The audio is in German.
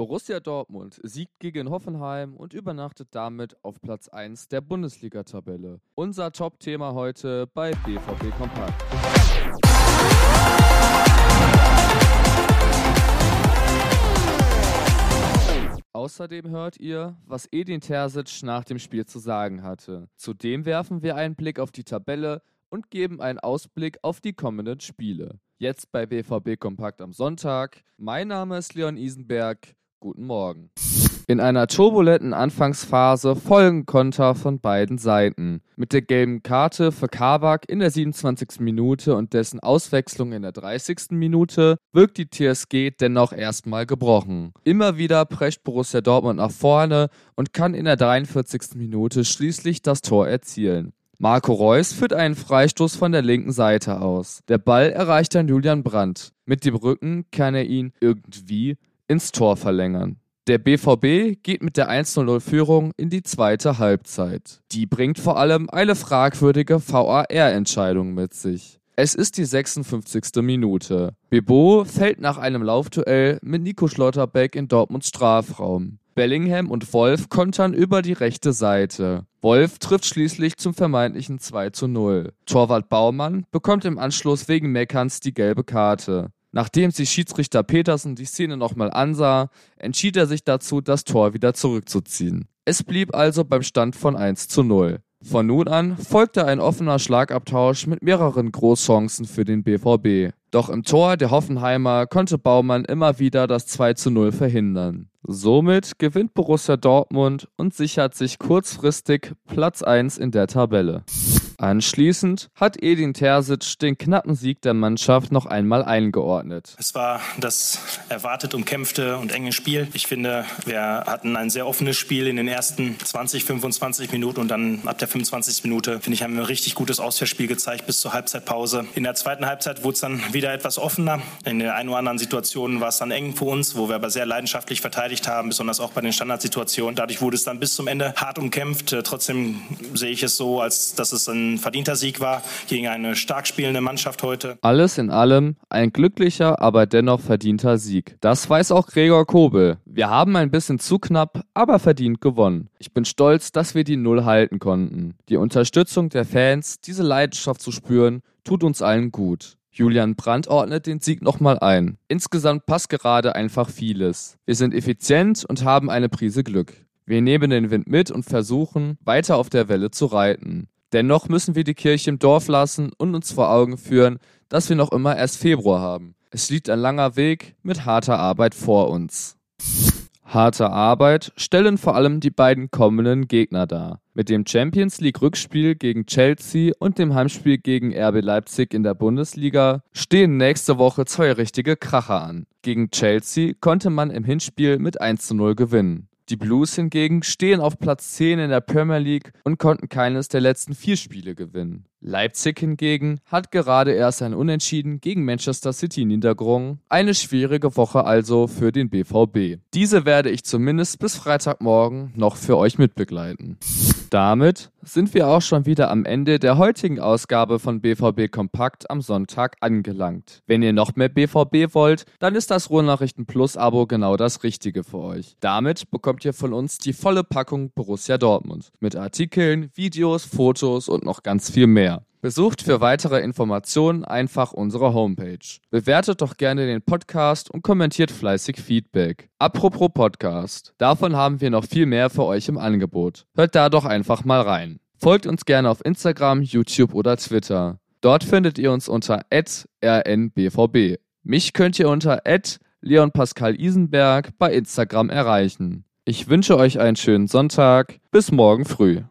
Borussia Dortmund siegt gegen Hoffenheim und übernachtet damit auf Platz 1 der Bundesliga-Tabelle. Unser Top-Thema heute bei BVB Kompakt. Außerdem hört ihr, was Edin Terzic nach dem Spiel zu sagen hatte. Zudem werfen wir einen Blick auf die Tabelle und geben einen Ausblick auf die kommenden Spiele. Jetzt bei BVB Kompakt am Sonntag. Mein Name ist Leon Isenberg. Guten Morgen. In einer turbulenten Anfangsphase folgen Konter von beiden Seiten. Mit der gelben Karte für Kabak in der 27. Minute und dessen Auswechslung in der 30. Minute wirkt die TSG dennoch erstmal gebrochen. Immer wieder prescht Borussia Dortmund nach vorne und kann in der 43. Minute schließlich das Tor erzielen. Marco Reus führt einen Freistoß von der linken Seite aus. Der Ball erreicht dann Julian Brandt. Mit dem Rücken kann er ihn irgendwie ins Tor verlängern. Der BVB geht mit der 1-0-Führung in die zweite Halbzeit. Die bringt vor allem eine fragwürdige VAR-Entscheidung mit sich. Es ist die 56. Minute. Bebo fällt nach einem Laufduell mit Nico Schlotterbeck in Dortmunds Strafraum. Bellingham und Wolf kontern über die rechte Seite. Wolf trifft schließlich zum vermeintlichen 2 zu 0. Torwart Baumann bekommt im Anschluss wegen Meckerns die gelbe Karte. Nachdem sich Schiedsrichter Petersen die Szene nochmal ansah, entschied er sich dazu, das Tor wieder zurückzuziehen. Es blieb also beim Stand von 1 zu 0. Von nun an folgte ein offener Schlagabtausch mit mehreren Großchancen für den BVB. Doch im Tor der Hoffenheimer konnte Baumann immer wieder das 2 zu 0 verhindern. Somit gewinnt Borussia Dortmund und sichert sich kurzfristig Platz 1 in der Tabelle. Anschließend hat Edin Terzic den knappen Sieg der Mannschaft noch einmal eingeordnet. Es war das erwartet umkämpfte und enge Spiel. Ich finde, wir hatten ein sehr offenes Spiel in den ersten 20, 25 Minuten und dann ab der 25. Minute, finde ich, haben wir ein richtig gutes Auswärtsspiel gezeigt bis zur Halbzeitpause. In der zweiten Halbzeit wurde es dann wieder etwas offener. In der einen oder anderen Situation war es dann eng für uns, wo wir aber sehr leidenschaftlich verteidigt haben, besonders auch bei den Standardsituationen. Dadurch wurde es dann bis zum Ende hart umkämpft. Trotzdem sehe ich es so, als dass es ein verdienter Sieg war gegen eine stark spielende Mannschaft heute. Alles in allem ein glücklicher, aber dennoch verdienter Sieg. Das weiß auch Gregor Kobel. Wir haben ein bisschen zu knapp, aber verdient gewonnen. Ich bin stolz, dass wir die Null halten konnten. Die Unterstützung der Fans, diese Leidenschaft zu spüren, tut uns allen gut. Julian Brandt ordnet den Sieg nochmal ein. Insgesamt passt gerade einfach vieles. Wir sind effizient und haben eine Prise Glück. Wir nehmen den Wind mit und versuchen, weiter auf der Welle zu reiten. Dennoch müssen wir die Kirche im Dorf lassen und uns vor Augen führen, dass wir noch immer erst Februar haben. Es liegt ein langer Weg mit harter Arbeit vor uns. Harte Arbeit stellen vor allem die beiden kommenden Gegner dar. Mit dem Champions League Rückspiel gegen Chelsea und dem Heimspiel gegen RB Leipzig in der Bundesliga stehen nächste Woche zwei richtige Kracher an. Gegen Chelsea konnte man im Hinspiel mit 1 zu 0 gewinnen. Die Blues hingegen stehen auf Platz 10 in der Premier League und konnten keines der letzten vier Spiele gewinnen. Leipzig hingegen hat gerade erst ein Unentschieden gegen Manchester City niedergerungen. Eine schwierige Woche also für den BVB. Diese werde ich zumindest bis Freitagmorgen noch für euch mitbegleiten. Damit sind wir auch schon wieder am Ende der heutigen Ausgabe von BVB Kompakt am Sonntag angelangt. Wenn ihr noch mehr BVB wollt, dann ist das Ruhrnachrichten Plus Abo genau das Richtige für euch. Damit bekommt ihr von uns die volle Packung Borussia Dortmund mit Artikeln, Videos, Fotos und noch ganz viel mehr. Besucht für weitere Informationen einfach unsere Homepage. Bewertet doch gerne den Podcast und kommentiert fleißig Feedback. Apropos Podcast, davon haben wir noch viel mehr für euch im Angebot. Hört da doch einfach mal rein. Folgt uns gerne auf Instagram, YouTube oder Twitter. Dort findet ihr uns unter rnbvb. Mich könnt ihr unter Leon Pascal Isenberg bei Instagram erreichen. Ich wünsche euch einen schönen Sonntag. Bis morgen früh.